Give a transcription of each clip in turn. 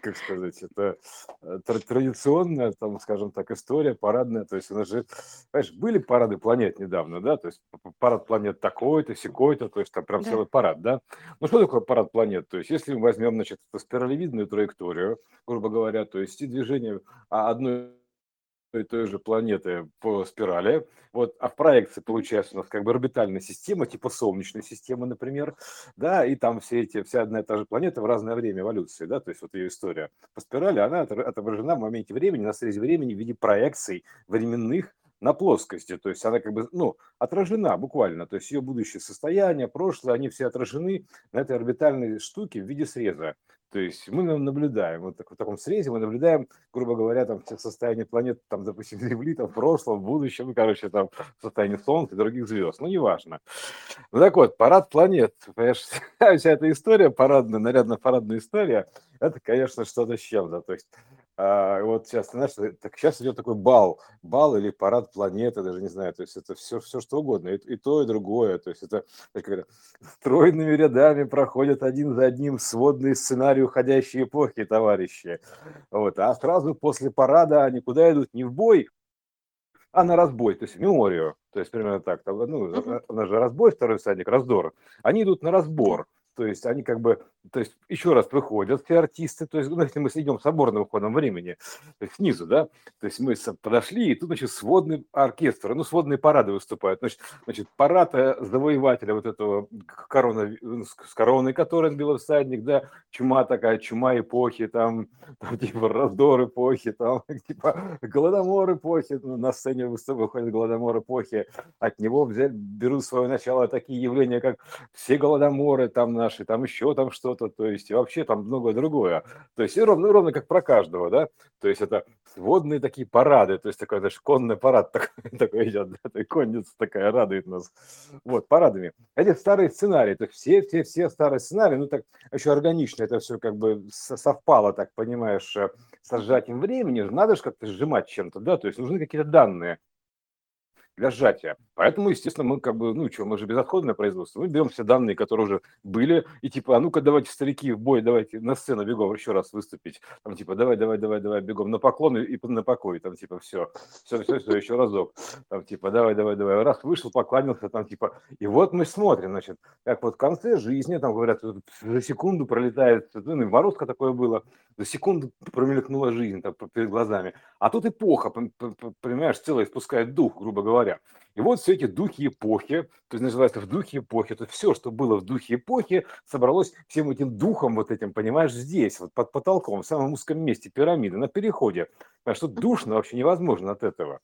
как сказать, это э, традиционная, там, скажем так, история парадная. То есть у нас же, понимаешь, были парады планет недавно, да, то есть парад планет такой-то, секой-то, то есть там прям Да. целый парад, да. Ну что такое парад планет? То есть если мы возьмем, значит, спиралевидную траекторию, грубо говоря, то есть и движение а, одной и той же планеты по спирали. Вот, а в проекции получается у нас как бы орбитальная система, типа Солнечной системы, например, да, и там все эти, вся одна и та же планета в разное время эволюции, да, то есть вот ее история по спирали, она отображена в моменте времени, на срезе времени в виде проекций временных на плоскости, то есть она как бы, ну, отражена буквально, то есть ее будущее состояние, прошлое, они все отражены на этой орбитальной штуке в виде среза. То есть мы наблюдаем, вот так, в таком срезе мы наблюдаем, грубо говоря, там все состояние планет, там, допустим, Земли, там, в прошлом, в будущем, короче, там, состояние Солнца и других звезд, ну, неважно. Ну, так вот, парад планет, понимаешь, вся эта история, парадная, нарядно-парадная история, это, конечно, что-то с чем-то, то есть а, вот сейчас, знаешь, так сейчас идет такой бал, бал или парад планеты, даже не знаю, то есть это все, все что угодно, и, и то, и другое, то есть это как это, стройными рядами проходят один за одним сводные сценарии уходящей эпохи, товарищи. Вот, а сразу после парада они куда идут? Не в бой, а на разбой, то есть в меморию, то есть примерно так, там, ну, у нас же разбой, второй всадник, раздор, они идут на разбор, то есть они как бы, то есть еще раз выходят все артисты, то есть, ну, если мы идем соборным ходом времени, то есть снизу, да, то есть мы подошли, и тут, значит, сводный оркестр, ну, сводные парады выступают, значит, значит парад завоевателя вот этого корона, с короной, которой белый всадник, да, чума такая, чума эпохи, там, там типа раздор эпохи, там, типа голодомор эпохи, ну, на сцене выходит голодомор эпохи, от него взять, берут свое начало такие явления, как все голодоморы, там, наши, там еще там что-то, то есть и вообще там многое другое. То есть и ровно, ровно как про каждого, да, то есть это сводные такие парады, то есть такой, знаешь, конный парад такой, такой идет, да, такой конница такая радует нас, вот, парадами. Эти старые сценарии, то есть все, все, все старые сценарии, ну так еще органично это все как бы совпало, так понимаешь, э, со сжатием времени, надо же как-то сжимать чем-то, да, то есть нужны какие-то данные для сжатия. Поэтому, естественно, мы как бы, ну что, мы же безотходное производство. Мы берем все данные, которые уже были, и типа, а ну-ка давайте, старики, в бой, давайте на сцену бегом еще раз выступить. Там типа, давай, давай, давай, давай, бегом на поклон и на покой. Там типа, все, все, все, все, еще разок. Там типа, давай, давай, давай. Раз вышел, поклонился, там типа, и вот мы смотрим, значит, как вот в конце жизни, там говорят, за секунду пролетает, ну, морозка такое было, за секунду промелькнула жизнь там, перед глазами. А тут эпоха, понимаешь, целая испускает дух, грубо говоря. Yeah. И вот все эти духи эпохи, то есть называется в духе эпохи, то есть все, что было в духе эпохи, собралось всем этим духом вот этим, понимаешь, здесь, вот под потолком, в самом узком месте пирамиды, на переходе. Потому что душно вообще невозможно от этого.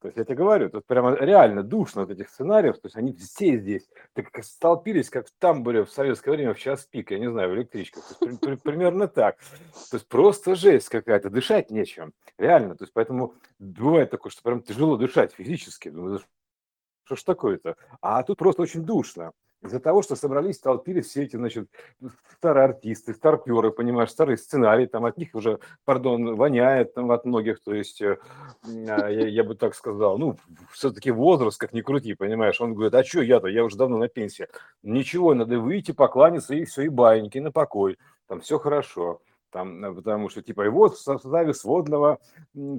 То есть я тебе говорю, тут прямо реально душно от этих сценариев, то есть они все здесь так как столпились, как в тамбуре в советское время в час пик, я не знаю, в электричках. То есть, при, при, примерно так. То есть просто жесть какая-то, дышать нечем. Реально. То есть поэтому бывает такое, что прям тяжело дышать физически. Думаю, что ж такое-то? А тут просто очень душно. Из-за того, что собрались, столпились все эти, значит, старые артисты, старперы, понимаешь, старые сценарии, там от них уже, пардон, воняет там от многих, то есть, э, я, я бы так сказал, ну, все-таки возраст, как ни крути, понимаешь, он говорит, а что я-то, я уже давно на пенсии. Ничего, надо выйти, покланяться, и все, и баиньки на покой, там все хорошо там, э, потому что типа и вот в составе сводного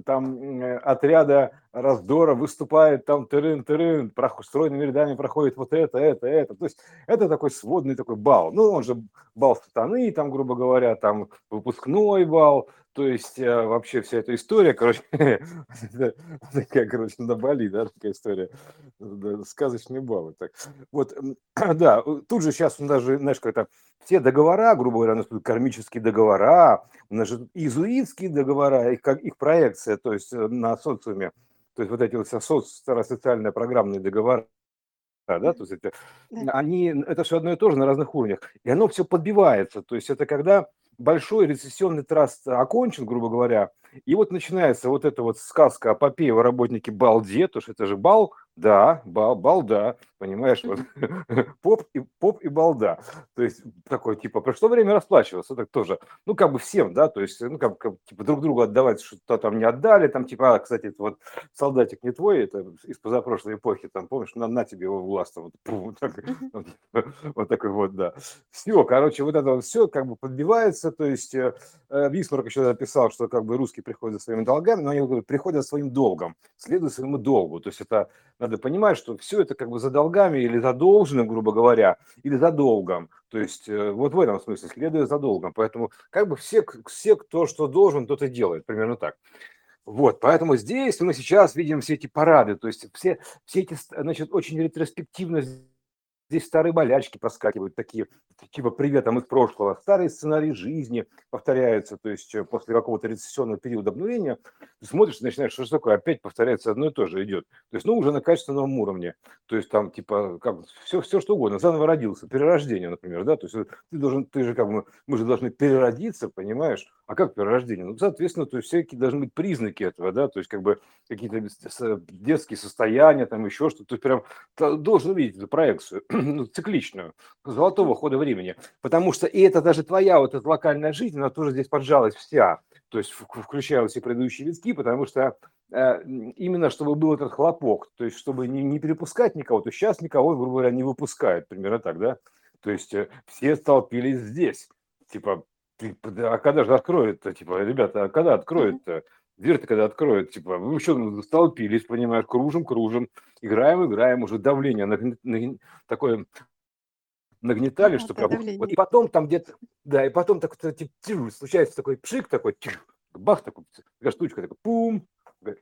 там э, отряда раздора выступает там тырын-тырын, стройными рядами проходит вот это, это, это. То есть это такой сводный такой бал. Ну, он же бал сатаны, там, грубо говоря, там выпускной бал, то есть э, вообще вся эта история, короче, такая, короче, на Бали, да, такая история, сказочный бал. Так. Вот, да, тут же сейчас он даже, знаешь, как-то все договора, грубо говоря, у нас тут кармические договора, у нас же изуитские договора, их, как, их проекция, то есть э, на социуме, то есть вот эти вот социально программные договора, да, то есть это, они, это все одно и то же на разных уровнях, и оно все подбивается, то есть это когда большой рецессионный траст окончен, грубо говоря, и вот начинается вот эта вот сказка о попе о работнике Балде, то что это же бал, да, бал, балда, понимаешь, вот. Поп и поп и балда, то есть такой типа пришло время расплачиваться, так тоже, ну как бы всем, да, то есть ну как, как типа друг другу отдавать, что-то там не отдали, там типа, а, кстати, это вот солдатик не твой, это из позапрошлой эпохи, там помнишь, на, на тебе его власть, вот, вот, так, вот, вот такой вот, да, все, короче, вот это вот все как бы подбивается, то есть э, Бисмарк еще написал, что как бы русские приходят за своими долгами, но они говорят, приходят своим долгом, следуют своему долгу, то есть это надо понимать, что все это как бы за долгами или задолженным, грубо говоря, или за долгом. То есть э, вот в этом смысле, следуя за долгом. Поэтому как бы все, все кто что должен, тот и делает. Примерно так. Вот, поэтому здесь мы сейчас видим все эти парады, то есть все, все эти, значит, очень ретроспективно Здесь старые болячки проскакивают, такие, типа «Привет, а из прошлого». Старые сценарии жизни повторяются, то есть э, после какого-то рецессионного периода обнуления ты смотришь, начинаешь, что такое, опять повторяется одно и то же идет. То есть, ну, уже на качественном уровне. То есть там, типа, как, все, все что угодно, заново родился, перерождение, например, да, то есть ты должен, ты же как бы, мы же должны переродиться, понимаешь? А как перерождение? Ну, соответственно, то есть всякие должны быть признаки этого, да, то есть как бы какие-то детские состояния, там еще что-то, то есть прям должен увидеть эту проекцию ну, цикличную, золотого хода времени. Потому что и это даже твоя вот эта локальная жизнь, она тоже здесь поджалась вся, то есть включая все предыдущие витки, потому что э, именно чтобы был этот хлопок, то есть чтобы не, не перепускать никого, то сейчас никого, грубо говоря, не выпускают, примерно так, да? То есть э, все столпились здесь, типа, а когда же откроют-то, типа, ребята, а когда откроют-то? Дверь-то когда откроют, типа, вы еще столпились, понимаешь, кружим, кружим, играем, играем, уже давление нагн... Нагн... такое нагнетали, что прям... Вот, и потом там где-то, да, и потом так типа, случается такой пшик такой, бах, такой, такая штучка, такой, пум,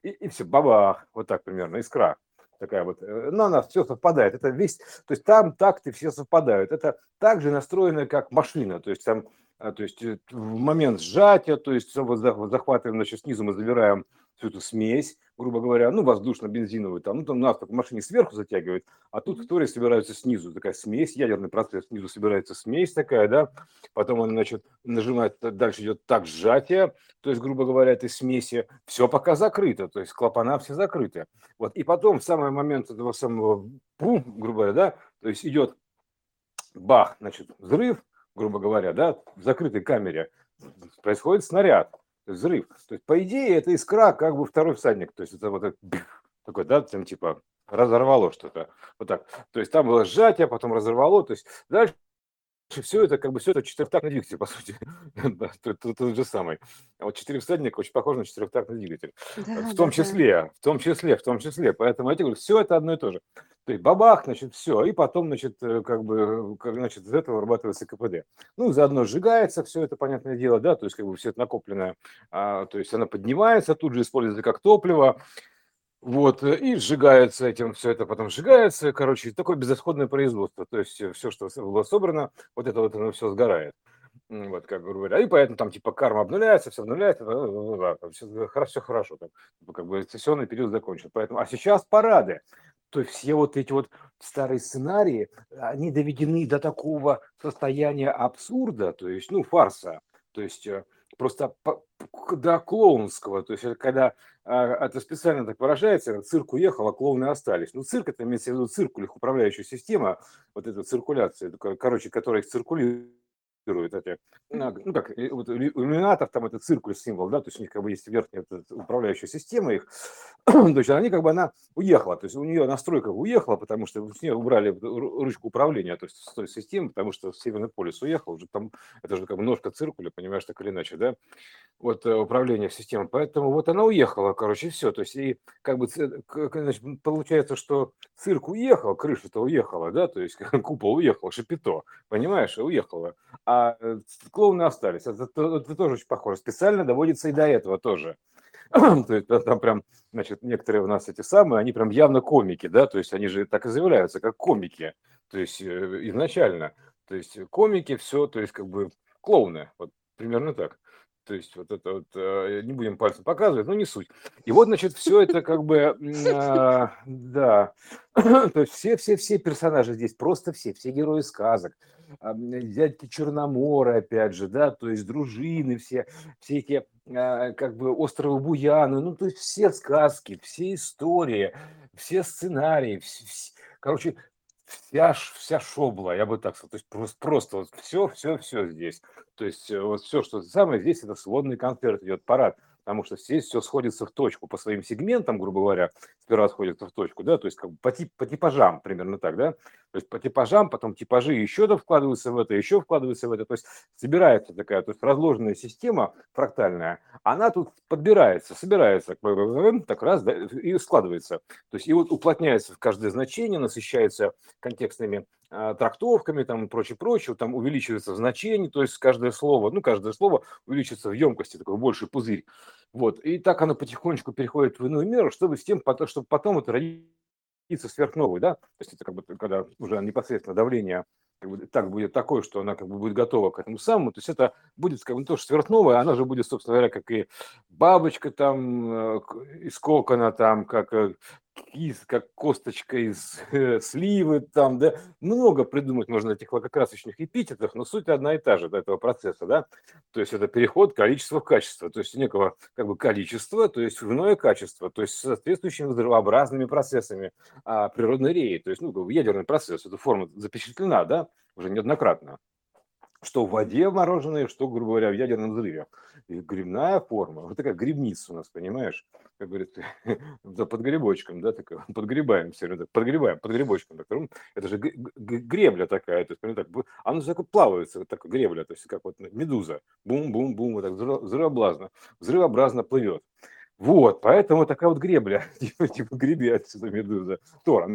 и, и все, бабах, вот так примерно, искра такая вот, э, но она все совпадает. Это весь, то есть там такты все совпадают. Это также настроено как машина, то есть там а, то есть э, в момент сжатия, то есть захватываем, значит, снизу мы забираем всю эту смесь, грубо говоря, ну, воздушно-бензиновую, там, ну, там нас в машине сверху затягивает, а тут в Торе собираются снизу, такая смесь, ядерный процесс, снизу собирается смесь такая, да, потом он, значит, нажимает, дальше идет так сжатие, то есть, грубо говоря, этой смеси, все пока закрыто, то есть клапана все закрыты, вот, и потом в самый момент этого самого, пум, грубо говоря, да, то есть идет бах, значит, взрыв, грубо говоря, да, в закрытой камере происходит снаряд, взрыв. То есть, по идее, это искра, как бы второй всадник. То есть, это вот такой, да, там типа разорвало что-то. Вот так. То есть, там было сжатие, потом разорвало. То есть, дальше все это как бы все это четырехтактный двигатель, по сути. тот, же самый. А вот четыре всадника очень похож на четырехтактный двигатель. В том числе, в том числе, в том числе. Поэтому я тебе говорю, все это одно и то же. То есть бабах, значит, все, и потом, значит, э, как бы, как, значит, из этого вырабатывается КПД. Ну, заодно сжигается все это, понятное дело, да, то есть как бы все это накопленное, а, то есть она поднимается, тут же используется как топливо, вот, э, и сжигается этим, все это потом сжигается, короче, такое безысходное производство, то есть э, все, что было собрано, вот это вот оно все сгорает. Вот, как говоря. И поэтому там типа карма обнуляется, все обнуляется, все хорошо, все хорошо, там, как бы сессионный период закончен. Поэтому, а сейчас парады. То есть все вот эти вот старые сценарии, они доведены до такого состояния абсурда, то есть, ну, фарса. То есть э, просто до клоунского, то есть когда а, это специально так выражается, цирк уехал, а клоуны остались. Ну, цирк это имеется в виду их управляющая система, вот эта циркуляция, короче, которая их циркулирует это, ну как, вот иллюминатов там это циркуль символ, да, то есть у них как бы есть верхняя управляющая система их, то есть они как бы она уехала, то есть у нее настройка уехала, потому что с нее убрали ручку управления, то есть с той системы, потому что Северный полюс уехал, уже там, это же как бы ножка циркуля, понимаешь, так или иначе, да, вот э, управление системой, поэтому вот она уехала, короче, все, то есть и как бы значит, получается, что цирк уехал, крыша-то уехала, да, то есть купол уехал, шапито, понимаешь, уехала, а э, клоуны остались. Это, это, это тоже очень похоже. Специально доводится и до этого тоже. то есть там прям, значит, некоторые у нас эти самые, они прям явно комики, да, то есть они же так и заявляются, как комики, то есть э, изначально. То есть комики, все, то есть как бы клоуны, вот примерно так. То есть вот это вот, э, не будем пальцем показывать, но не суть. И вот, значит, все это как бы, да, то есть все-все-все персонажи здесь, просто все, все герои сказок, дядьки Черномора, опять же, да, то есть дружины все, все эти а, как бы островы Буяны, ну, то есть все сказки, все истории, все сценарии, короче, вся, вся шобла, я бы так сказал, то есть просто, просто вот все, все, все здесь. То есть э, вот все, что самое здесь, это сводный концерт идет, парад потому что здесь все сходится в точку по своим сегментам, грубо говоря, сперва сходится в точку, да, то есть как бы по, тип, по типажам примерно так, да, то есть по типажам, потом типажи еще да вкладываются в это, еще вкладываются в это, то есть собирается такая, то есть разложенная система фрактальная, она тут подбирается, собирается, так раз, да, и складывается, то есть и вот уплотняется в каждое значение, насыщается контекстными трактовками там прочее, прочее, там увеличивается в значении, то есть каждое слово, ну, каждое слово увеличится в емкости, такой больший пузырь. Вот. И так оно потихонечку переходит в иную меру, чтобы с тем, чтобы потом это родиться сверхновой, да, то есть это как бы когда уже непосредственно давление как бы, так будет такое, что она как бы будет готова к этому самому, то есть это будет как бы тоже сверхновая, она же будет, собственно говоря, как и бабочка там э, из кокона, там, как э, кис, как косточка из э, сливы, там, да, много придумать можно этих лакокрасочных эпитетов, но суть одна и та же до этого процесса, да, то есть это переход количества в качество, то есть некого как бы количества, то есть в иное качество, то есть соответствующими взрывообразными процессами а, природной реи, то есть, ну, ядерный процесс, эта форма запечатлена, да, уже неоднократно что в воде мороженое, что, грубо говоря, в ядерном взрыве. И грибная форма, вот такая грибница у нас, понимаешь, как говорит, да, под грибочком, да, такая, подгребаем все время, подгребаем, под грибочком. Так, это же гребля такая, то есть, так, она так плавается, вот такая гребля, то есть, как вот медуза, бум-бум-бум, вот так взрывообразно, взрывообразно плывет. Вот, поэтому такая вот гребля, типа, типа греби отсюда медуза. Тор,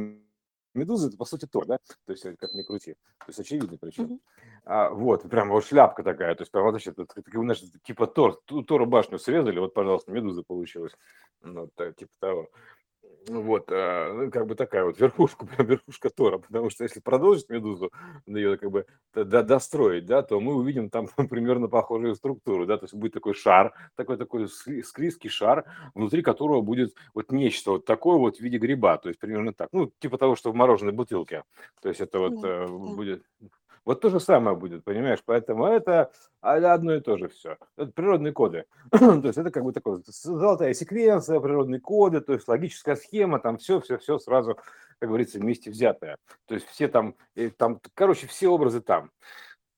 Медуза это по сути Тор, да? То есть как ни крути. То есть очевидно причем. Mm-hmm. А, вот, прям вот шляпка такая. То есть прям, значит, это, знаешь, типа Тор, Тора башню срезали, вот, пожалуйста, медуза получилась. Ну, вот, типа того. Вот, а, ну, как бы такая вот верхушка, верхушка Тора, потому что если продолжить Медузу, ее как бы до, достроить, да, то мы увидим там примерно похожую структуру, да, то есть будет такой шар, такой такой склизкий шар, внутри которого будет вот нечто вот такое вот в виде гриба, то есть примерно так, ну, типа того, что в мороженой бутылке, то есть это вот да, э, будет вот то же самое будет, понимаешь? Поэтому это одно и то же все. Это природные коды. то есть это как бы такое золотая секвенция, природные коды, то есть логическая схема, там все, все, все сразу, как говорится, вместе взятое. То есть все там, там, короче, все образы там.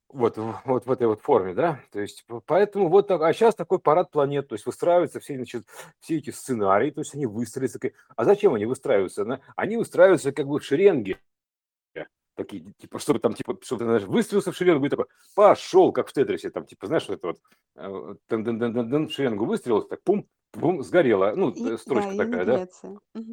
Вот, вот в этой вот форме, да, то есть поэтому вот, а сейчас такой парад планет, то есть выстраиваются все, значит, все эти сценарии, то есть они выстроятся, а зачем они выстраиваются? Они выстраиваются как бы в шеренге, такие, типа, чтобы там, типа, чтобы знаешь, выстрелился в шеренгу и такой, пошел, как в Тетрисе, там, типа, знаешь, вот это вот, э, в шеренгу выстрелился, так, пум, бум, сгорела, ну, и, строчка да, такая, да?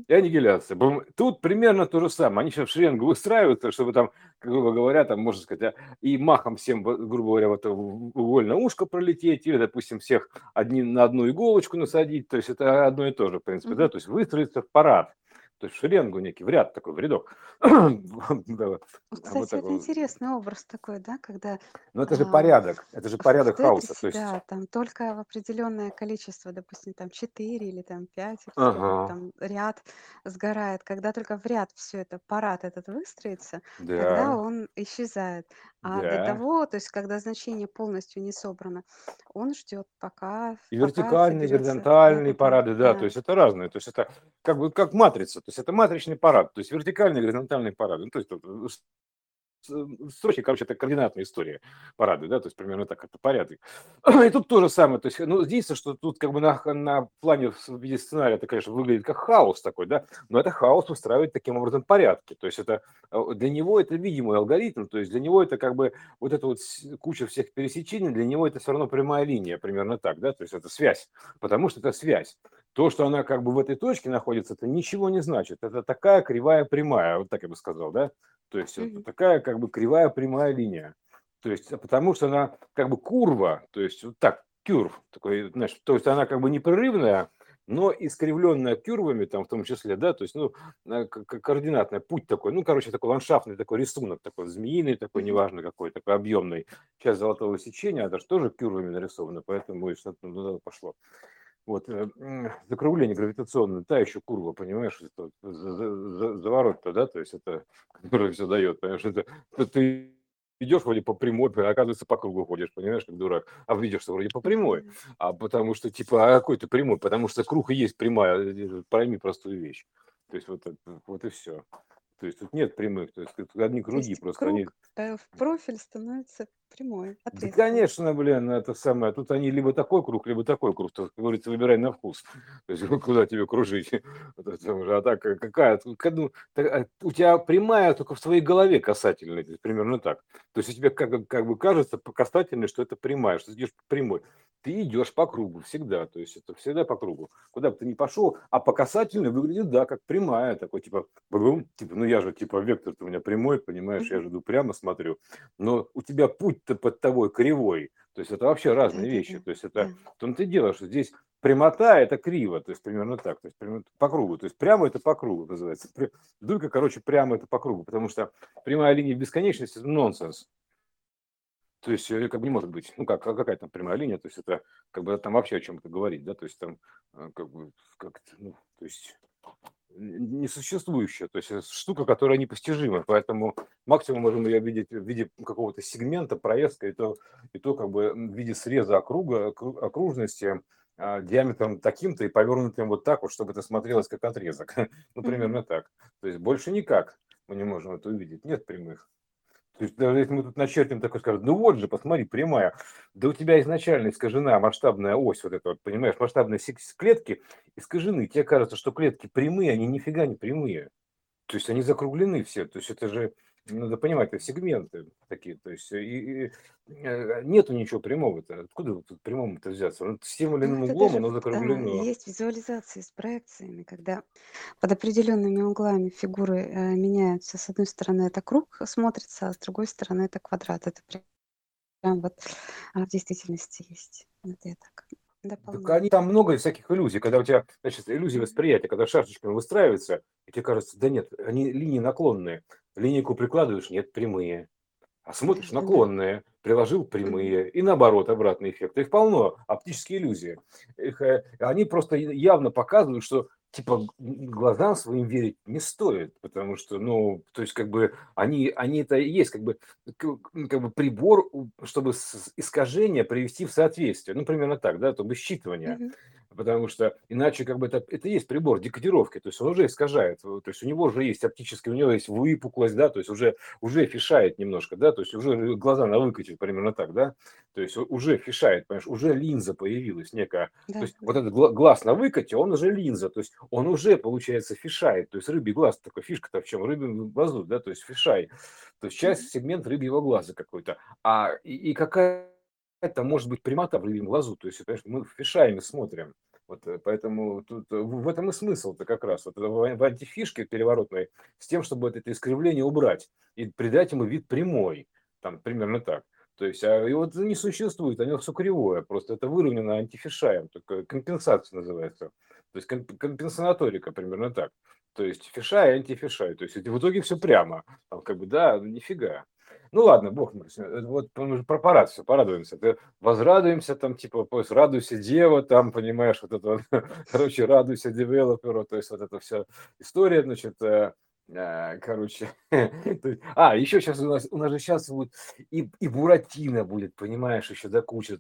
И аннигиляция. Бум. Тут примерно то же самое. Они сейчас в шеренгу выстраиваются, чтобы там, грубо говоря, там, можно сказать, а, и махом всем, грубо говоря, вот в угольное ушко пролететь, или, допустим, всех одни, на одну иголочку насадить, то есть это одно и то же, в принципе, да, то есть выстроиться в парад то есть в шеренгу некий, в ряд такой, в рядок. Кстати, это интересный образ такой, да, когда... Ну это же порядок, это же порядок хаоса. Да, там только в определенное количество, допустим, там 4 или там 5, там ряд сгорает. Когда только в ряд все это, парад этот выстроится, тогда он исчезает. А до того, то есть когда значение полностью не собрано, он ждет, пока, И вертикальные, горизонтальные парады, да, то есть это разные, то есть это как бы как матрица, то есть это матричный парад, то есть вертикальный, горизонтальный парад, ну, то есть строчки, короче, это координатная история парады, да, то есть примерно так, это порядок. И тут то же самое, то есть, ну, единственное, что тут как бы на, на плане в виде сценария это, конечно, выглядит как хаос такой, да, но это хаос устраивает таким образом порядки, то есть это э, для него это видимый алгоритм, то есть для него это как бы вот эта вот куча всех пересечений, для него это все равно прямая линия, примерно так, да, то есть это связь, потому что это связь. То, что она как бы в этой точке находится, это ничего не значит. Это такая кривая прямая, вот так я бы сказал, да? То есть mm-hmm. вот такая как бы кривая прямая линия. То есть а потому что она как бы курва, то есть вот так, кюрв, такой, знаешь, то есть она как бы непрерывная, но искривленная кюрвами, там в том числе, да, то есть, ну, координатный путь такой, ну, короче, такой ландшафтный такой рисунок, такой змеиный, такой, неважно какой, такой объемный. Часть золотого сечения, это же тоже кюрвами нарисовано, поэтому и что-то ну, пошло. Вот, э, закругление гравитационное, та еще курва, понимаешь, это заворот-то, да, то есть это, которое все дает, понимаешь, это, это идешь вроде по прямой, а оказывается по кругу ходишь, понимаешь, как дурак. А видишь, что вроде по прямой, а потому что типа, а какой ты прямой? Потому что круг и есть прямая, э, пойми простую вещь. То есть вот, вот и все. То есть тут нет прямых, то есть одни круги, есть просто они... круг э, в профиль становится прямой, Да, конечно, блин, это самое. Тут они либо такой круг, либо такой круг. То, как говорится, выбирай на вкус. То есть куда тебе кружить. А так э, какая? ну, а, у тебя прямая только в твоей голове касательная, примерно так. То есть у тебя как, как бы кажется по касательной, что это прямая, что ты идешь прямой ты идешь по кругу всегда, то есть это всегда по кругу. Куда бы ты ни пошел, а по касательной выглядит, да, как прямая, такой типа, типа, ну я же типа вектор у меня прямой, понимаешь, я же иду прямо смотрю, но у тебя путь-то под тобой кривой, то есть это вообще разные вещи, то есть это в том ты делаешь, что здесь прямота это криво, то есть примерно так, то есть примерно по кругу, то есть прямо это по кругу называется. Дуйка, короче, прямо это по кругу, потому что прямая линия бесконечности это нонсенс. То есть как бы не может быть, ну как, а какая там прямая линия, то есть это как бы там вообще о чем-то говорить, да, то есть там э, как бы как ну, то есть несуществующая, то есть штука, которая непостижима, поэтому максимум можем ее видеть в виде какого-то сегмента, проезда, и то, и то как бы в виде среза округа, окружности, а, диаметром таким-то и повернутым вот так вот, чтобы это смотрелось как отрезок. Ну, примерно так. То есть больше никак мы не можем это увидеть. Нет прямых. То есть даже если мы тут начертим такой, скажем, ну вот же, посмотри, прямая, да у тебя изначально искажена масштабная ось, вот эта вот, понимаешь, масштабные клетки искажены. Тебе кажется, что клетки прямые, они нифига не прямые. То есть они закруглены все. То есть это же надо понимать, это сегменты такие, то есть и, и, э, нету ничего прямого-то. Откуда тут прямому-то взяться? Ну, с тем или иным Ну, это углом оно да, закруглено. есть визуализации с проекциями, когда под определенными углами фигуры э, меняются. С одной стороны это круг смотрится, а с другой стороны это квадрат. Это прям вот а, в действительности есть. Это я так Так они там много всяких иллюзий, когда у тебя, значит, иллюзия восприятия, когда шашечками выстраивается, и тебе кажется, да нет, они линии наклонные. Линейку прикладываешь, нет, прямые. А смотришь, наклонные, приложил прямые, и наоборот, обратный эффект. Их полно, оптические иллюзии. Их, э, они просто явно показывают, что типа глазам своим верить не стоит, потому что, ну, то есть как бы они, они это и есть как бы, как бы прибор, чтобы искажение привести в соответствие. Ну, примерно так, да, то бы считывание. Mm-hmm потому что иначе как бы это, это есть прибор декодировки, то есть он уже искажает, то есть у него уже есть оптическая, у него есть выпуклость, да, то есть уже, уже фишает немножко, да, то есть уже глаза на выкате, примерно так, да, то есть уже фишает, понимаешь, уже линза появилась некая, да. то есть вот этот глаз на выкате, он уже линза, то есть он уже, получается, фишает, то есть рыбий глаз, такой фишка-то в чем, рыбий глазу, да, то есть фишай, то есть часть, сегмент рыбьего глаза какой-то, а и, и какая это может быть прямота в рыбьем глазу. То есть, мы фишами смотрим. Вот, э, поэтому тут э, в этом и смысл-то как раз. Вот в антифишке переворотной с тем, чтобы это, искривление убрать и придать ему вид прямой. Там примерно так. То есть, а его не существует, оно все кривое, просто это выровнено антифишаем, только компенсация называется. То есть компенсаторика примерно так. То есть фишай, антифишай. То есть в итоге все прямо. Там как бы, да, нифига. Ну ладно, бог мой, вот про парад все, порадуемся. Ты возрадуемся там, типа, поезд, радуйся, дева, там, понимаешь, вот это короче, радуйся девелоперу, то есть вот эта вся история, значит, э, короче, а, еще сейчас у нас, у нас же сейчас будет и, и Буратино будет, понимаешь, еще до кучи,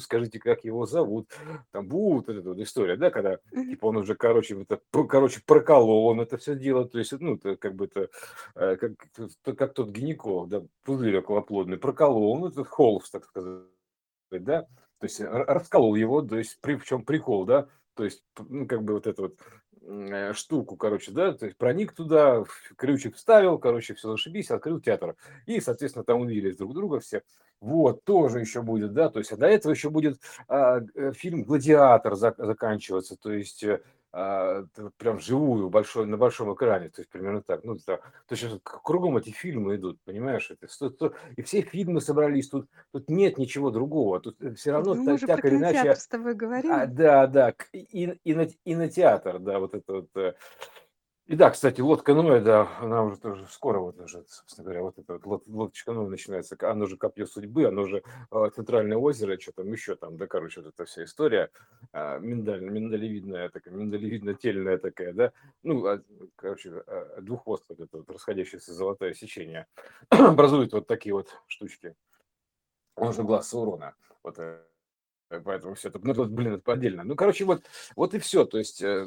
скажите, как его зовут, там будет эта вот история, да, когда, типа, он уже, короче, это, короче, проколол, он это все дело, то есть, ну, это как бы это, э, как, как тот гинеколог, да, пузырь околоплодный, проколол, ну, этот Холмс, так сказать, да, то есть расколол его, то есть при, в чем прикол, да, то есть, ну, как бы вот это вот Э, штуку, короче, да, то есть проник туда, ключик вставил, короче, все зашибись, открыл театр. И, соответственно, там увидели друг друга все. Вот, тоже еще будет, да, то есть, а до этого еще будет а, э, фильм «Гладиатор» зак- заканчиваться, то есть, э, а, прям живую, большой, на большом экране, то есть примерно так. Ну, то, то есть кругом эти фильмы идут, понимаешь? Это, то, то, и все фильмы собрались, тут, тут нет ничего другого, тут э, все равно ну, мы так, так или иначе... с тобой говорим. А, да, да, и, и, на, и на театр, да, вот это вот. И да, кстати, лодка Ноя, да, она уже тоже скоро, вот уже, собственно говоря, вот эта вот лодочка Ноя начинается, оно же копье судьбы, оно же э, центральное озеро, что там еще там, да, короче, вот эта вся история э, миндаль, миндалевидная такая, миндалевидно-тельная такая, да, ну, а, короче, э, двуххвост вот это вот расходящееся золотое сечение образует вот такие вот штучки. Он же глаз урона. Вот Э, поэтому все это, ну, вот, блин, это отдельно. Ну, короче, вот, вот и все. То есть, э,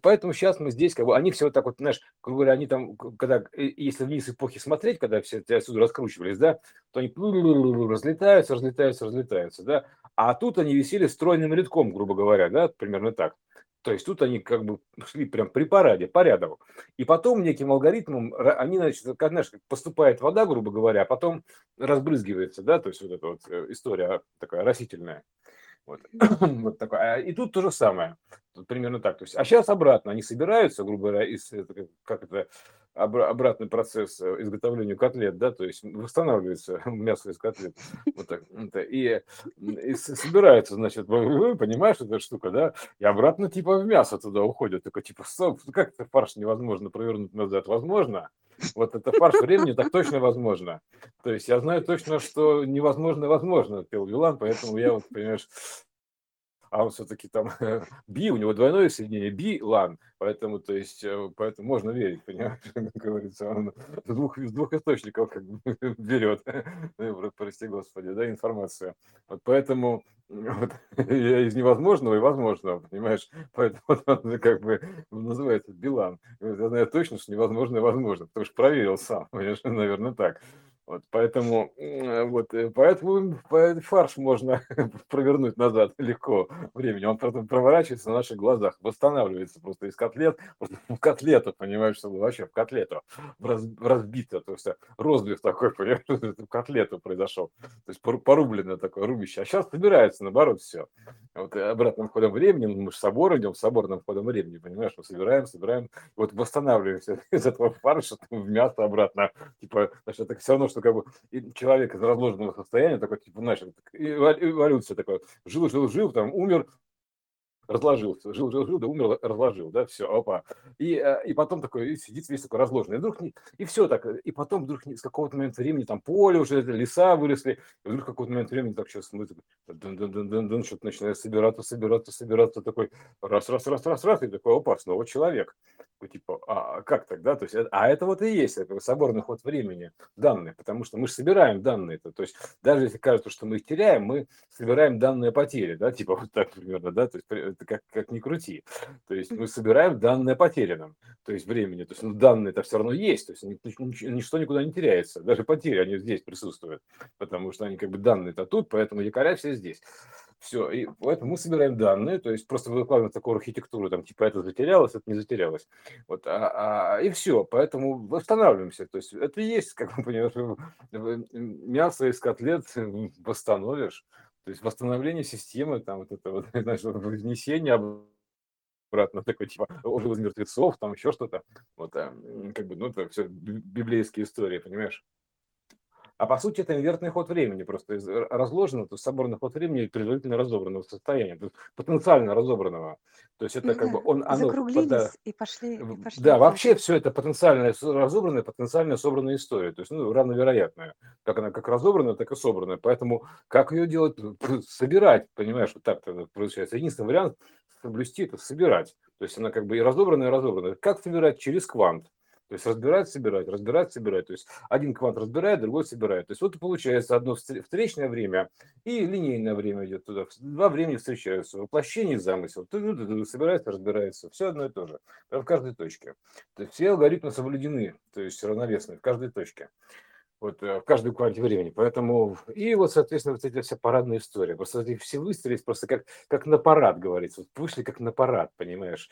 поэтому сейчас мы здесь, как бы, они все вот так вот, знаешь, грубо говоря, они там, когда, если вниз эпохи смотреть, когда все эти отсюда раскручивались, да, то они разлетаются, разлетаются, разлетаются, да, а тут они висели стройным рядком, грубо говоря, да, примерно так. То есть тут они как бы шли прям при параде, по ряду. И потом неким алгоритмом они, значит, как, знаешь, поступает вода, грубо говоря, а потом разбрызгивается, да, то есть вот эта вот э, история такая растительная. Вот. вот такое. А, и тут то же самое. Тут примерно так. То есть, а сейчас обратно. Они собираются, грубо говоря, из, как это, обратный процесс э, изготовления котлет, да, то есть восстанавливается мясо из котлет. Вот так. И, и собирается, значит, понимаешь, эта штука, да, и обратно типа в мясо туда уходит. Такой типа, стоп, как это фарш невозможно провернуть назад? Возможно. Вот это фарш времени так точно возможно. То есть я знаю точно, что невозможно возможно, пел Вилан, поэтому я вот, понимаешь, а он все-таки там би, у него двойное соединение, би, лан, поэтому, то есть, э, поэтому можно верить, понимаешь, как говорится, он с двух, с двух источников как бы берет, прости господи, да, информацию. Вот поэтому вот, я из невозможного и возможного, понимаешь, поэтому он как бы называется Билан. Я знаю точно, что невозможно и возможно, потому что проверил сам, понимаешь, наверное, так. Вот поэтому, вот, э, поэтому фарш можно провернуть назад легко времени. Он потом проворачивается на наших глазах, восстанавливается просто из котлет, просто в котлету, понимаешь, что вообще в котлету раз, разбито, то есть розбив такой, понимаешь, в котлету произошел. То есть порубленное такое рубище. А сейчас собирается, наоборот, все. Вот обратным ходом времени, мы же собор идем, соборным ходом времени, понимаешь, мы собираем, собираем, вот восстанавливаемся из этого фарша в мясо обратно. Типа, значит, это все равно, что как бы человек из разложенного состояния, такой, типа, знаешь, эволюция такой, жил, жил, жил, там, умер, разложился, жил, жил, жил, да умер, разложил, да, все, опа. И, э, и потом такой сидит весь такой разложенный. И вдруг, не, и все так, и потом вдруг с какого-то момента времени там поле уже, леса выросли, и вдруг какой-то момент времени так сейчас мы дун -дун -дун -дун -дун, что-то начинает собираться, собираться, собираться, такой раз, раз, раз, раз, раз, и такой, опа, снова человек типа, а как тогда? То есть, а это вот и есть это соборный ход времени, данные, потому что мы же собираем данные. -то, то есть, даже если кажется, что мы их теряем, мы собираем данные потери, да, типа вот так примерно, да, то есть, как, как ни крути. То есть, мы собираем данные потерянным, то есть, времени. То есть, ну, данные это все равно есть, то есть, ничто никуда не теряется, даже потери, они здесь присутствуют, потому что они как бы данные-то тут, поэтому якоря все здесь. Все, и поэтому мы собираем данные, то есть просто выкладываем такую архитектуру, там типа это затерялось, это не затерялось. Вот, а, а, и все, поэтому восстанавливаемся. То есть это есть, как вы понимаете, мясо из котлет восстановишь. То есть восстановление системы, там вот это вот, знаешь, внесение обратно, такой типа из мертвецов, там еще что-то. Вот, а, как бы, ну, это все библейские истории, понимаешь? А по сути это инвертный ход времени, просто из разложенного, то есть соборный ход времени предварительно разобранного состояния, то есть потенциально разобранного. То есть это как бы он... Оно, Закруглились да, и пошли, и пошли. Да, вообще все это потенциально разобранная, потенциально собранная история. То есть ну, равновероятная. Как она как разобранная, так и собранная. Поэтому как ее делать? Собирать, понимаешь, вот так получается. Единственный вариант соблюсти это собирать. То есть она как бы и разобранная, и разобранная. Как собирать? Через квант. То есть разбирать, собирать, разбирать, собирать. То есть один квант разбирает, другой собирает. То есть вот и получается одно встречное время и линейное время идет туда. Два времени встречаются. Воплощение замысел. Собирается, разбирается. Все одно и то же. В каждой точке. То есть все алгоритмы соблюдены. То есть равновесные в каждой точке вот э, в каждой кванте времени. Поэтому, и вот, соответственно, вот эта вся парадная история. Просто эти все выстрелились просто как, как на парад, говорится. Вот вышли как на парад, понимаешь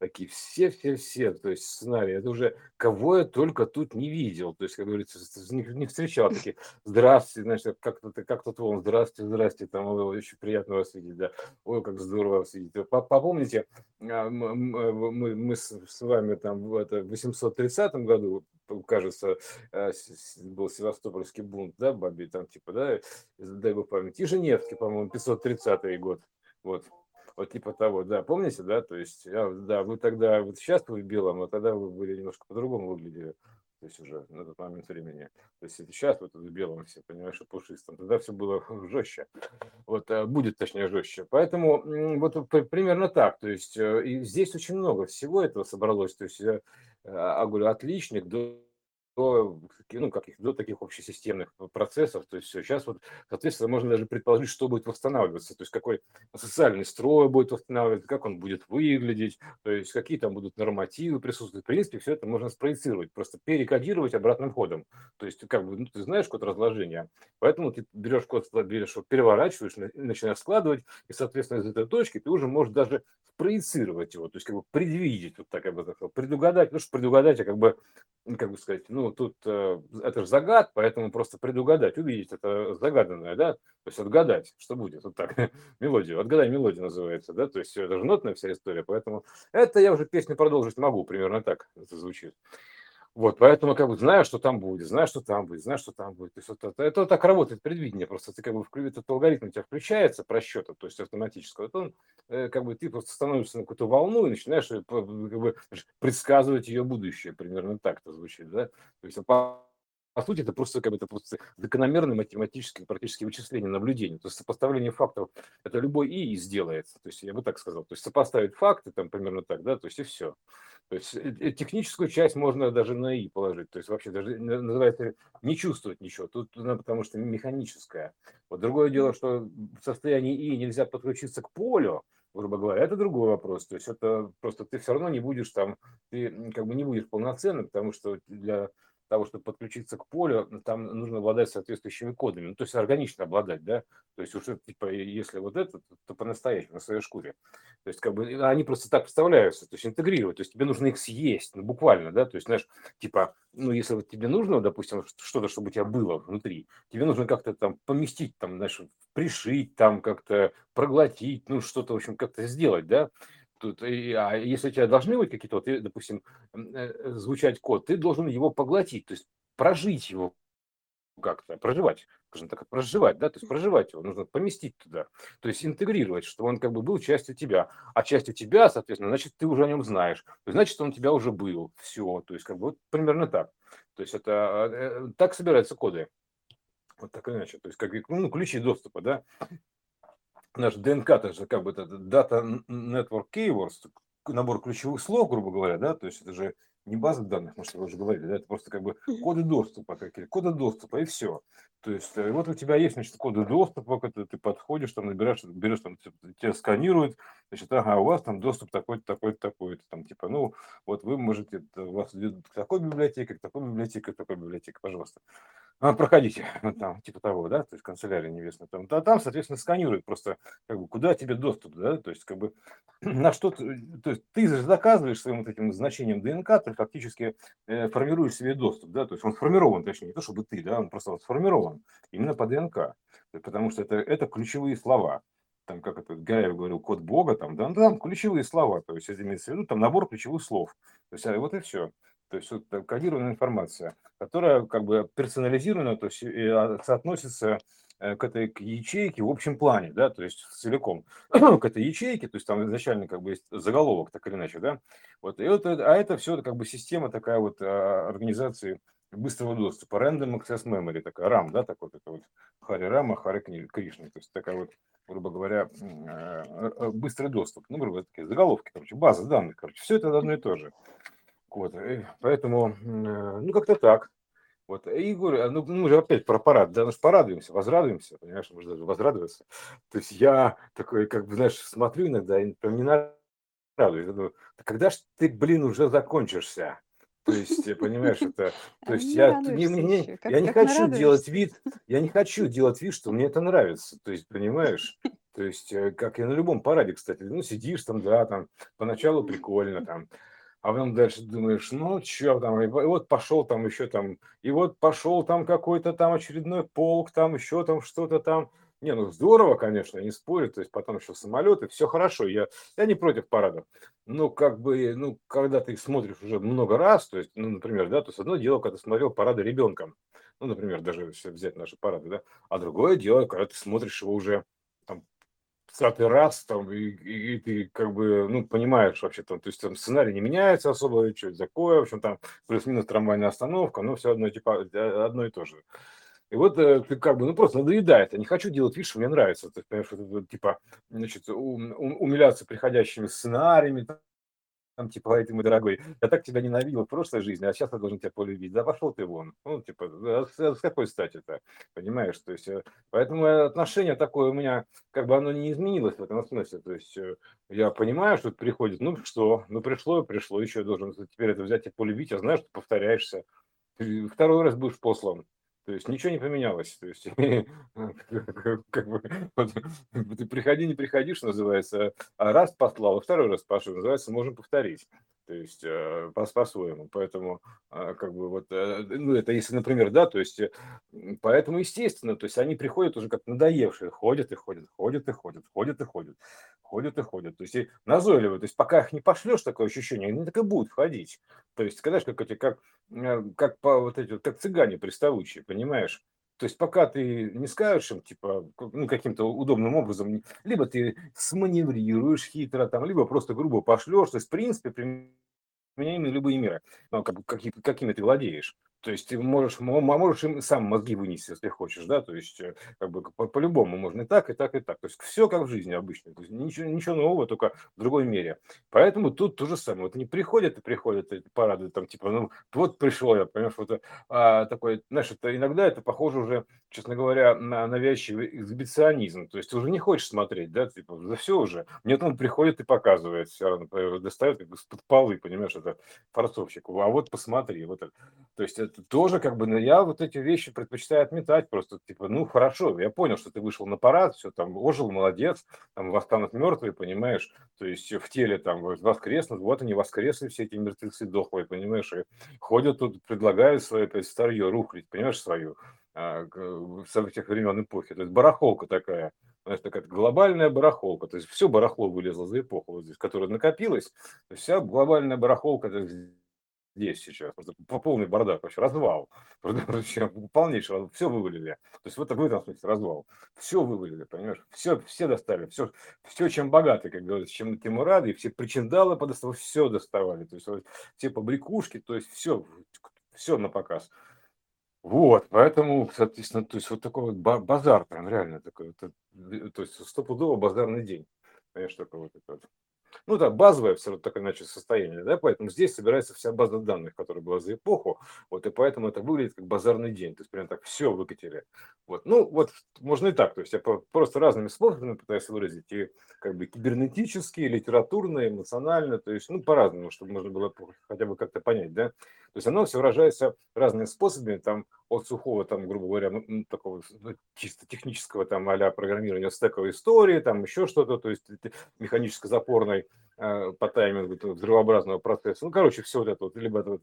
такие все-все-все, то есть сценарии, это уже кого я только тут не видел, то есть, как говорится, не, не встречал такие, здравствуйте, значит, как-то как тут вон, здравствуйте, здравствуйте, там, очень приятно вас видеть, да, ой, как здорово вас видеть. Попомните, а, мы, мы с вами там в 830 году, кажется, э, был Севастопольский бунт, да, Баби, там, типа, да, дай бог память, и Женевский, по-моему, 530 год, вот, Вот типа того, да, помните, да, то есть, я, да, вы тогда, вот сейчас вы в белом, а тогда вы были немножко по-другому выглядели, то есть уже на тот момент времени. То есть сейчас вот в белом все, понимаешь, и пушистом, тогда все было жестче, вот, а будет точнее жестче. Поэтому вот примерно так, то есть, э, и здесь очень много всего этого собралось, то есть, я, а, говорю, отличник до до, ну, каких, до таких общесистемных процессов. То есть сейчас вот, соответственно, можно даже предположить, что будет восстанавливаться, то есть какой социальный строй будет восстанавливаться, как он будет выглядеть, то есть какие там будут нормативы присутствовать. В принципе, все это можно спроецировать, просто перекодировать обратным ходом. То есть как бы, ну, ты знаешь код разложения, поэтому ты берешь код, берешь, переворачиваешь, начинаешь складывать, и, соответственно, из этой точки ты уже можешь даже проецировать его, то есть как бы предвидеть, вот так я бы сказал, предугадать, ну что предугадать, а как бы, как бы сказать, ну тут э, это же загад, поэтому просто предугадать, увидеть это загаданное, да, то есть отгадать, что будет, вот так, мелодию, отгадай мелодию называется, да, то есть это же нотная вся история, поэтому это я уже песню продолжить могу, примерно так это звучит. Вот, поэтому как бы знаю, что там будет, знаю, что там будет, знаю, что там будет. То есть вот это, это так работает предвидение, просто ты как бы этот алгоритм у тебя включается просчета, то есть автоматического, вот он э, как бы ты просто становишься на какую-то волну и начинаешь э, как бы, предсказывать ее будущее, примерно так это звучит, да. То есть по, сути, это просто как бы это просто закономерное математическое практически вычисление, наблюдение. То есть сопоставление фактов, это любой ИИ сделается. То есть я бы так сказал. То есть сопоставить факты, там примерно так, да, то есть и все. То есть э, э, техническую часть можно даже на И положить. То есть вообще даже называется не чувствовать ничего. Тут ну, потому что механическое. Вот другое дело, что в состоянии И нельзя подключиться к полю, грубо говоря, это другой вопрос. То есть это просто ты все равно не будешь там, ты как бы не будешь полноценным, потому что для того, чтобы подключиться к полю, там нужно обладать соответствующими кодами. Ну, то есть органично обладать, да. То есть уже, типа, если вот это, то по-настоящему, на своей шкуре. То есть, как бы, они просто так представляются, то есть интегрировать. То есть тебе нужно их съесть, ну, буквально, да. То есть, знаешь, типа, ну, если вот тебе нужно, допустим, что-то, чтобы у тебя было внутри, тебе нужно как-то там поместить, там, знаешь, пришить, там как-то проглотить, ну, что-то, в общем, как-то сделать, да тут, а если у тебя должны быть какие-то, вот, допустим, э, звучать код, ты должен его поглотить, то есть прожить его как-то, проживать, скажем так, проживать, да, то есть проживать его, нужно поместить туда, то есть интегрировать, чтобы он как бы был частью тебя, а частью тебя, соответственно, значит, ты уже о нем знаешь, значит, он у тебя уже был, все, то есть как бы вот примерно так, то есть это э, так собираются коды, вот так иначе, то есть как ну, ключи доступа, да, наш ДНК, это же как бы это Data Network Keywords, набор ключевых слов, грубо говоря, да, то есть это же не база данных, мы что уже говорили, да, это просто как бы коды доступа, какие коды доступа и все. То есть э, вот у тебя есть, значит, коды доступа, когда ты подходишь, там набираешь, берешь, там тебя сканируют, значит, ага, у вас там доступ такой-то, такой-то, такой-то, там типа, ну, вот вы можете, у вас идет к такой библиотеке, к такой библиотеке, к такой библиотеке, пожалуйста. А, проходите, там, типа того, да, то есть канцелярия невестная, там, а там, соответственно, сканируют просто, как бы, куда тебе доступ, да, то есть, как бы, на что, то есть, ты же заказываешь своим вот этим значением ДНК, ты фактически э, формируешь себе доступ, да, то есть, он сформирован, точнее, не то, чтобы ты, да, он просто вот сформирован именно по ДНК, потому что это, это ключевые слова, там, как это Гаев говорил, код Бога, там, да, там ключевые слова, то есть, это имеется в виду, там, набор ключевых слов, то есть, а вот и все. То есть вот кодированная информация, которая как бы персонализирована, то есть а, соотносится э, к этой к ячейке в общем плане, да, то есть целиком. К этой ячейке, то есть там изначально как бы есть заголовок, так или иначе, да, вот, и вот, а это все как бы система такая вот а, организации быстрого доступа, Random Access Memory, такая RAM, да, такой, такой вот Хари Рама, Хари Кришна, то есть такая вот, грубо говоря, э, быстрый доступ, ну, грубо говоря, такие заголовки, короче, база данных, короче, все это одно и то же. Вот, и поэтому, э, ну, как-то так. Вот, и говорю, а, ну, мы же опять про парад, да, мы же порадуемся, возрадуемся, понимаешь, можно даже возрадоваться. То есть я такой, как бы, знаешь, смотрю иногда, и прям не радуюсь. Я думаю, когда ж ты, блин, уже закончишься? То есть, понимаешь, это, то есть я, не, не, я не хочу делать вид, я не хочу делать вид, что мне это нравится. То есть, понимаешь, то есть, э, как и на любом параде, кстати, ну, сидишь там, да, там, поначалу прикольно, там, а потом дальше думаешь, ну, что там, и вот пошел там еще там, и вот пошел там какой-то там очередной полк, там еще там что-то там. Не, ну здорово, конечно, не спорю, то есть потом еще самолеты, все хорошо, я, я не против парадов. Но как бы, ну, когда ты смотришь уже много раз, то есть, ну, например, да, то есть одно дело, когда ты смотрел парады ребенком, ну, например, даже если взять наши парады, да, а другое дело, когда ты смотришь его уже там 30 раз, там, и, и, и ты как бы, ну, понимаешь вообще, там, то есть там сценарий не меняется особо, что это такое, в общем, там плюс-минус трамвайная остановка, но все одно, типа, одно и то же. И вот э, ты как бы, ну, просто надоедает. Я не хочу делать вид, что мне нравится. Ты понимаешь, типа, значит, умиляться приходящими сценариями, там, типа, ай, ты мой дорогой, я так тебя ненавидел в прошлой жизни, а сейчас я должен тебя полюбить. Да пошел ты вон. Ну, типа, с, с какой стати-то? Понимаешь? То есть, э, поэтому отношение такое у меня, как бы оно не изменилось в этом смысле. То есть, э, я понимаю, что это приходит, ну что, ну пришло, пришло, еще должен теперь это взять и полюбить, а знаешь, что повторяешься. Второй раз будешь послан. То есть ничего не поменялось. То есть как бы приходи, не приходишь, называется, а раз послал, второй раз пошел, называется, можем повторить. То есть э, по-своему. Поэтому а, как бы вот, э, ну это если, например, да, то есть э, поэтому естественно, то есть они приходят уже как надоевшие, ходят и ходят, ходят и ходят, ходят и ходят, ходят и ходят. То есть и назойливые. То есть пока их не пошлешь, такое ощущение, они так и будут ходить. То есть, когда как эти, как, как по вот эти, как цыгане приставучие, понимаешь? То есть пока ты не скажешь им, типа, ну, каким-то удобным образом, либо ты сманеврируешь хитро, там, либо просто грубо пошлешь, то есть, в принципе, применяемы любые меры, ну, как, какими, какими ты владеешь. То есть ты можешь, можешь им сам мозги вынести, если хочешь, да, то есть э, как бы по- по-любому можно и так, и так, и так. То есть все как в жизни обычно, то есть ничего, ничего нового, только в другой мере. Поэтому тут то же самое. Вот они приходят и приходят, эти парады, там типа, ну вот пришел я, понимаешь, вот а, такой, знаешь, это иногда это похоже уже, честно говоря, на навязчивый эксгибиционизм. То есть уже не хочешь смотреть, да, типа, за все уже. Нет, он приходит и показывает, все равно, достает как бы с-под полы, понимаешь, это форцовщик. А вот посмотри, вот это. То есть это тоже как бы, ну, я вот эти вещи предпочитаю отметать просто, типа, ну, хорошо, я понял, что ты вышел на парад, все там, ожил, молодец, там, восстанут мертвые, понимаешь, то есть в теле там воскреснут, вот они воскресли, все эти мертвецы дохлые, понимаешь, и ходят тут, предлагают свое старье, рухлить, понимаешь, свою, а, с этих времен эпохи, то есть барахолка такая, знаешь, такая глобальная барахолка, то есть все барахло вылезло за эпоху вот здесь, которая накопилась, вся глобальная барахолка здесь сейчас. По полный бардак, вообще развал. Вообще, полнейший Все вывалили. То есть вот в этом смысле развал. Все вывалили, понимаешь? Все, все достали. Все, все чем богаты, как говорится, чем Тимурады, и все причиндалы подоставали, все доставали. То есть вот, все побрякушки, то есть все, все на показ. Вот, поэтому, соответственно, то есть вот такой вот базар прям реально такой, это, то есть стопудово базарный день. Понимаешь, такой вот этот ну да, базовое все равно так иначе состояние, да, поэтому здесь собирается вся база данных, которая была за эпоху, вот, и поэтому это выглядит как базарный день, то есть прям так все выкатили, вот, ну, вот, можно и так, то есть я просто разными способами пытаюсь выразить, и как бы кибернетические, литературные, эмоционально, то есть, ну, по-разному, чтобы можно было хотя бы как-то понять, да, то есть оно все выражается разными способами, там, от сухого, там, грубо говоря, ну, такого ну, чисто технического, там, а программирования стековой истории, там, еще что-то, то есть механическо-запорной э, по таймингу взрывообразного процесса. Ну, короче, все вот это вот, либо это,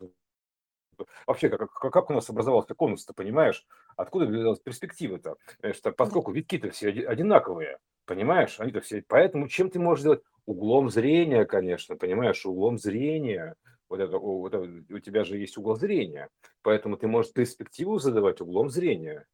вообще, как, как, как у нас образовался конус-то, понимаешь? Откуда взялась перспектива-то? Что, поскольку витки-то все одинаковые, понимаешь? Они-то все... Поэтому чем ты можешь сделать? Углом зрения, конечно, понимаешь? Углом зрения вот это, вот это, у тебя же есть угол зрения, поэтому ты можешь перспективу задавать углом зрения,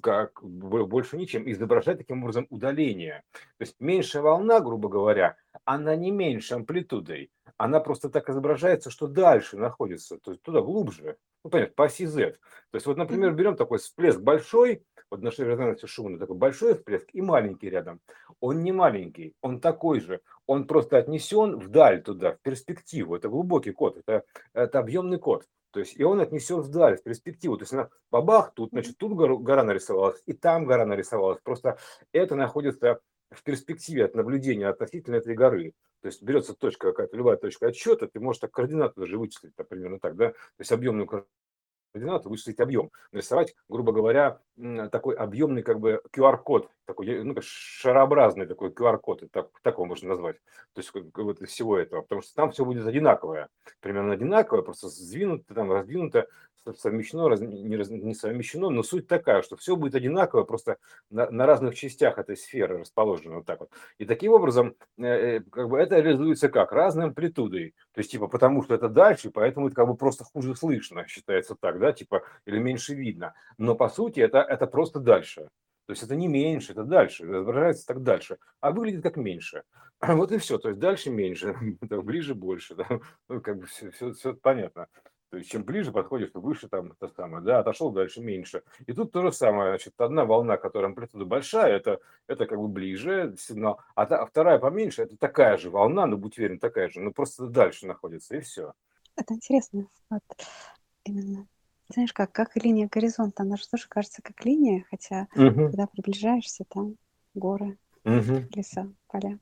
как больше ничем, изображать таким образом удаление. То есть меньшая волна, грубо говоря, она не меньше амплитудой, она просто так изображается, что дальше находится, то есть туда глубже, ну понятно, по оси Z. То есть вот, например, берем такой всплеск большой, вот нашей резонансе шумный такой большой всплеск и маленький рядом. Он не маленький, он такой же, он просто отнесен вдаль туда, в перспективу. Это глубокий код, это, это объемный код. То есть и он отнесен вдаль, в перспективу. То есть она бабах, тут, значит, тут гора нарисовалась, и там гора нарисовалась. Просто это находится в перспективе от наблюдения относительно этой горы. То есть берется точка какая-то, любая точка отсчета, ты можешь так координаты даже вычислить, так, примерно так, да, то есть объемную координату, вычислить объем, нарисовать, грубо говоря, такой объемный как бы QR-код, такой ну, шарообразный такой QR-код, так, так его можно назвать, то есть вот из всего этого, потому что там все будет одинаковое, примерно одинаковое, просто сдвинуто, там раздвинуто совмещено, раз, не, раз, не совмещено, но суть такая, что все будет одинаково, просто на, на разных частях этой сферы расположено вот так вот. И таким образом, э, э, как бы это реализуется как? Разной амплитудой. То есть, типа, потому что это дальше, поэтому это как бы просто хуже слышно, считается так, да, типа, или меньше видно. Но по сути это, это просто дальше. То есть это не меньше, это дальше, изображается так дальше, а выглядит как меньше. Вот и все, то есть дальше меньше, ближе больше, ну, как бы все, все, все понятно. То есть чем ближе подходишь, то выше там это самое, да, отошел дальше меньше. И тут то же самое, значит, одна волна, которая амплитуда большая, это, это как бы ближе сигнал, а, та, а вторая поменьше, это такая же волна, но будь уверен, такая же, но просто дальше находится, и все. Это интересно, вот именно. Знаешь, как, как линия горизонта, она же тоже кажется как линия, хотя угу. когда приближаешься, там горы, угу. леса, поля.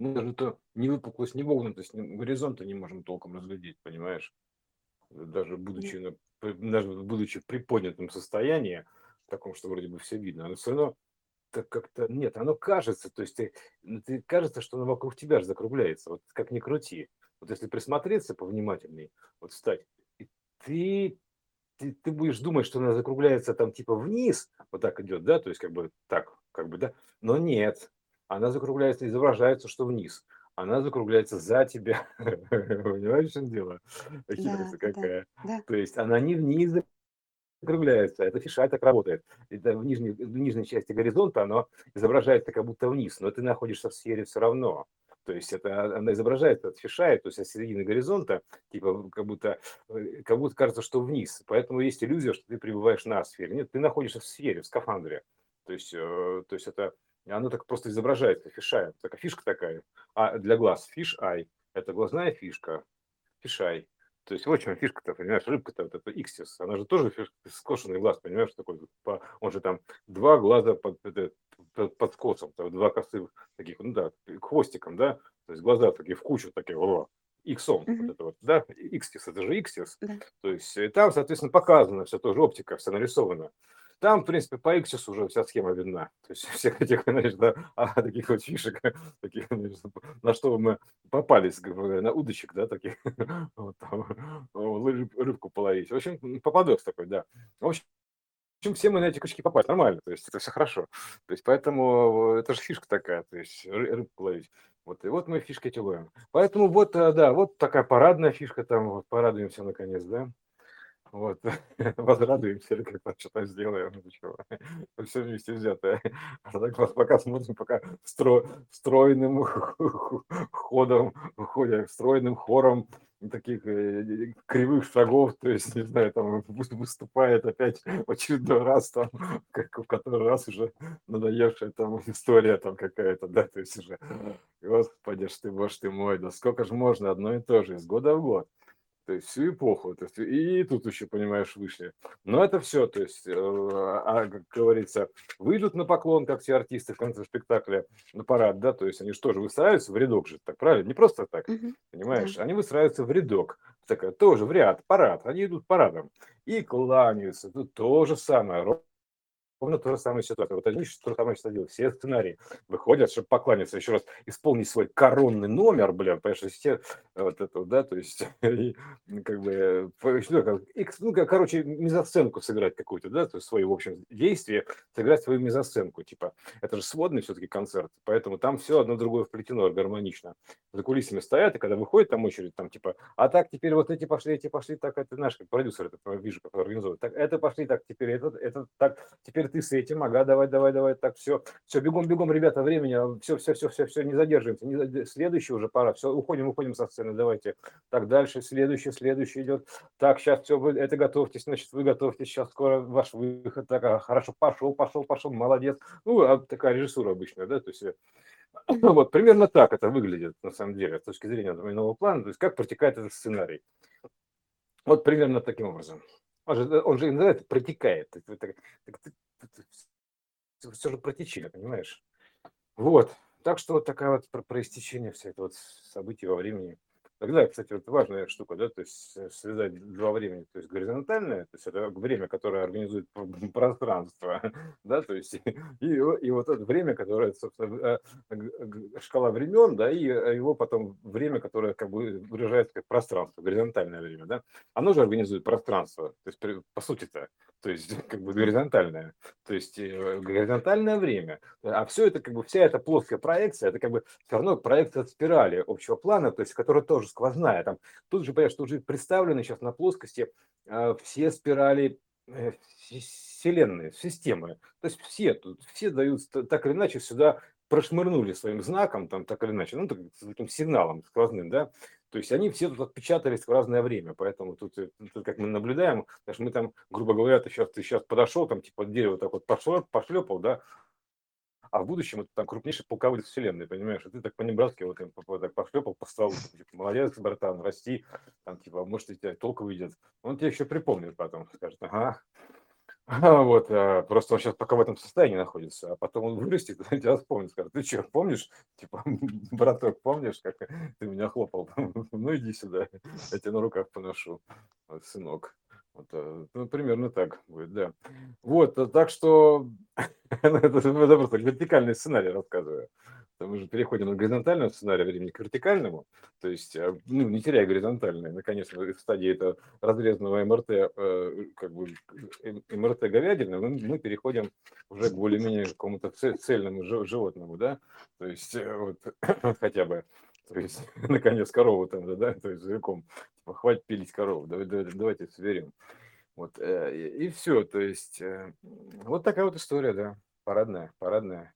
Мы даже то не выпуклость, не вогнутость, горизонта не можем толком разглядеть, понимаешь? Даже будучи, даже будучи в приподнятом состоянии, в таком, что вроде бы все видно, оно все равно так как-то нет, оно кажется, то есть ты, ты кажется, что оно вокруг тебя же закругляется, вот как ни крути. Вот если присмотреться повнимательней, вот встать, и ты, ты, ты будешь думать, что она закругляется там типа вниз, вот так идет, да, то есть как бы так, как бы, да, но нет, она закругляется, изображается, что вниз она закругляется за тебя. Понимаешь, в чем дело? Хитрость да, какая. Да, да. То есть она не вниз закругляется, это фиша так работает. Это в, нижней, в нижней части горизонта оно изображается как будто вниз, но ты находишься в сфере все равно. То есть это она изображает, это фишает, то есть от середины горизонта, типа как будто, э, как будто кажется, что вниз. Поэтому есть иллюзия, что ты пребываешь на сфере. Нет, ты находишься в сфере, в скафандре. То есть, э, то есть это оно так просто изображается, фишай, такая фишка такая. А для глаз фиш ай, это глазная фишка, фишай. То есть вот в чем фишка-то, понимаешь, рыбка-то, вот эта иксис, она же тоже фишка, скошенный глаз, понимаешь, такой, он же там два глаза под, под, под скосом, два косых таких, ну да, хвостиком, да, то есть глаза такие в кучу такие, о, иксом, mm-hmm. вот это вот, да, икстис, это же икстис, yeah. то есть и там, соответственно, показано все тоже, оптика вся нарисована. Там, в принципе, по X уже вся схема видна. То есть всех этих, да, а, таких вот фишек, таких, значит, на что мы попались, на удочек, да, таких, вот, там, рыбку половить. В общем, попадос такой, да. В общем, в общем, все мы на эти крючки попасть нормально, то есть это все хорошо. То есть поэтому это же фишка такая, то есть рыбку ловить. Вот, и вот мы фишки эти ловим. Поэтому вот, э, да, вот такая парадная фишка там, вот, порадуемся наконец, да. Вот, возрадуемся, или как что-то сделаем, ну чего, все вместе взятое. А так вот пока смотрим, пока стро, стройным ходом, ходя, стройным хором таких э, кривых шагов, то есть, не знаю, там выступает опять в очередной раз, там, как в который раз уже надоевшая там история там какая-то, да, то есть уже, господи ж ты, боже ты мой, да сколько же можно одно и то же, из года в год то есть всю эпоху, то есть и тут еще, понимаешь, вышли. Но это все, то есть, э, а, как говорится, выйдут на поклон, как все артисты в конце спектакля, на парад, да, то есть они что же выстраиваются в рядок же, так правильно? Не просто так, угу. понимаешь? Да. Они выстраиваются в рядок, такая, тоже в ряд, парад, они идут парадом и кланяются, тут то же самое, ровно то же самое ситуация. Вот они то же самое что Все сценарии выходят, чтобы покланяться, еще раз исполнить свой коронный номер, бля, понимаешь, все вот это, да, то есть, и, как бы, ну, короче, мизосценку сыграть какую-то, да, то есть свои, в общем, действия, сыграть свою мизосценку, типа, это же сводный все-таки концерт, поэтому там все одно другое вплетено гармонично. За кулисами стоят, и когда выходит там очередь, там, типа, а так теперь вот эти пошли, эти пошли, так, это наш как продюсер, это вижу, который организует, так, это пошли, так, теперь это, это, так, теперь ты с этим, ага, давай, давай, давай, так, все, все, бегом, бегом, ребята, времени, все, все, все, все, все, не задерживаемся, не, следующий уже пора, все, уходим, уходим со сцены, давайте, так, дальше, следующий, следующий идет, так, сейчас все, вы это готовьтесь, значит, вы готовьтесь, сейчас скоро ваш выход, так, ага, хорошо, пошел, пошел, пошел, молодец, ну, а такая режиссура обычная, да, то есть э, вот, примерно так это выглядит, на самом деле, с точки зрения нового плана, то есть как протекает этот сценарий. Вот примерно таким образом. Он же, он же называется протекает. Все же протечение, понимаешь? Вот. Так что вот такая вот про, про истечение вся это вот события во времени. Тогда, кстати, вот важная штука, да, то есть э, связать два времени, то есть горизонтальное, то есть это время, которое организует пространство, да, то есть и, и вот это время, которое, собственно, э, шкала времен, да, и э, его потом время, которое как бы выражается как пространство, горизонтальное время, да, оно же организует пространство, то есть по сути-то, то есть как бы горизонтальное, то есть горизонтальное время. А все это как бы вся эта плоская проекция, это как бы все равно проекция спирали общего плана, то есть которая тоже сквозная. Там тут же понимаешь, что уже представлены сейчас на плоскости э, все спирали, э, все Вселенной, системы. То есть все тут, все дают так или иначе сюда прошмырнули своим знаком, там так или иначе, ну, так, таким сигналом сквозным, да, то есть они все тут отпечатались в разное время, поэтому тут, э, тут как мы наблюдаем, даже мы там, грубо говоря, ты сейчас, ты сейчас подошел, там типа дерево так вот пошлепал, пошлепал, да, а в будущем это там крупнейший полководец вселенной, понимаешь, и ты так по-небратски вот им так пошлепал по столу, типа, молодец, братан, расти, там типа, может, у тебя толк выйдет. Он тебе еще припомнит потом, скажет, ага, Вот, а, просто он сейчас пока в этом состоянии находится, а потом он вырастет, и тебя вспомнит, скажет, ты что, помнишь, типа, браток, помнишь, как ты меня хлопал? Ну, иди сюда, я тебя на руках поношу, сынок. Вот, э, ну, примерно так будет, да. Вот, э, так что это, это просто вертикальный сценарий рассказываю. Мы же переходим от горизонтального сценария времени к вертикальному, то есть, э, ну, не теряя горизонтальное, наконец, в стадии это разрезанного МРТ, э, как бы МРТ говядины, мы, мы переходим уже к более-менее какому-то цельному животному, да, то есть, вот, хотя бы, то есть, наконец, корову там, да, то есть, языком, хватит пилить корову, давайте, давайте, соберем. Вот, и, и все, то есть, вот такая вот история, да, парадная, парадная.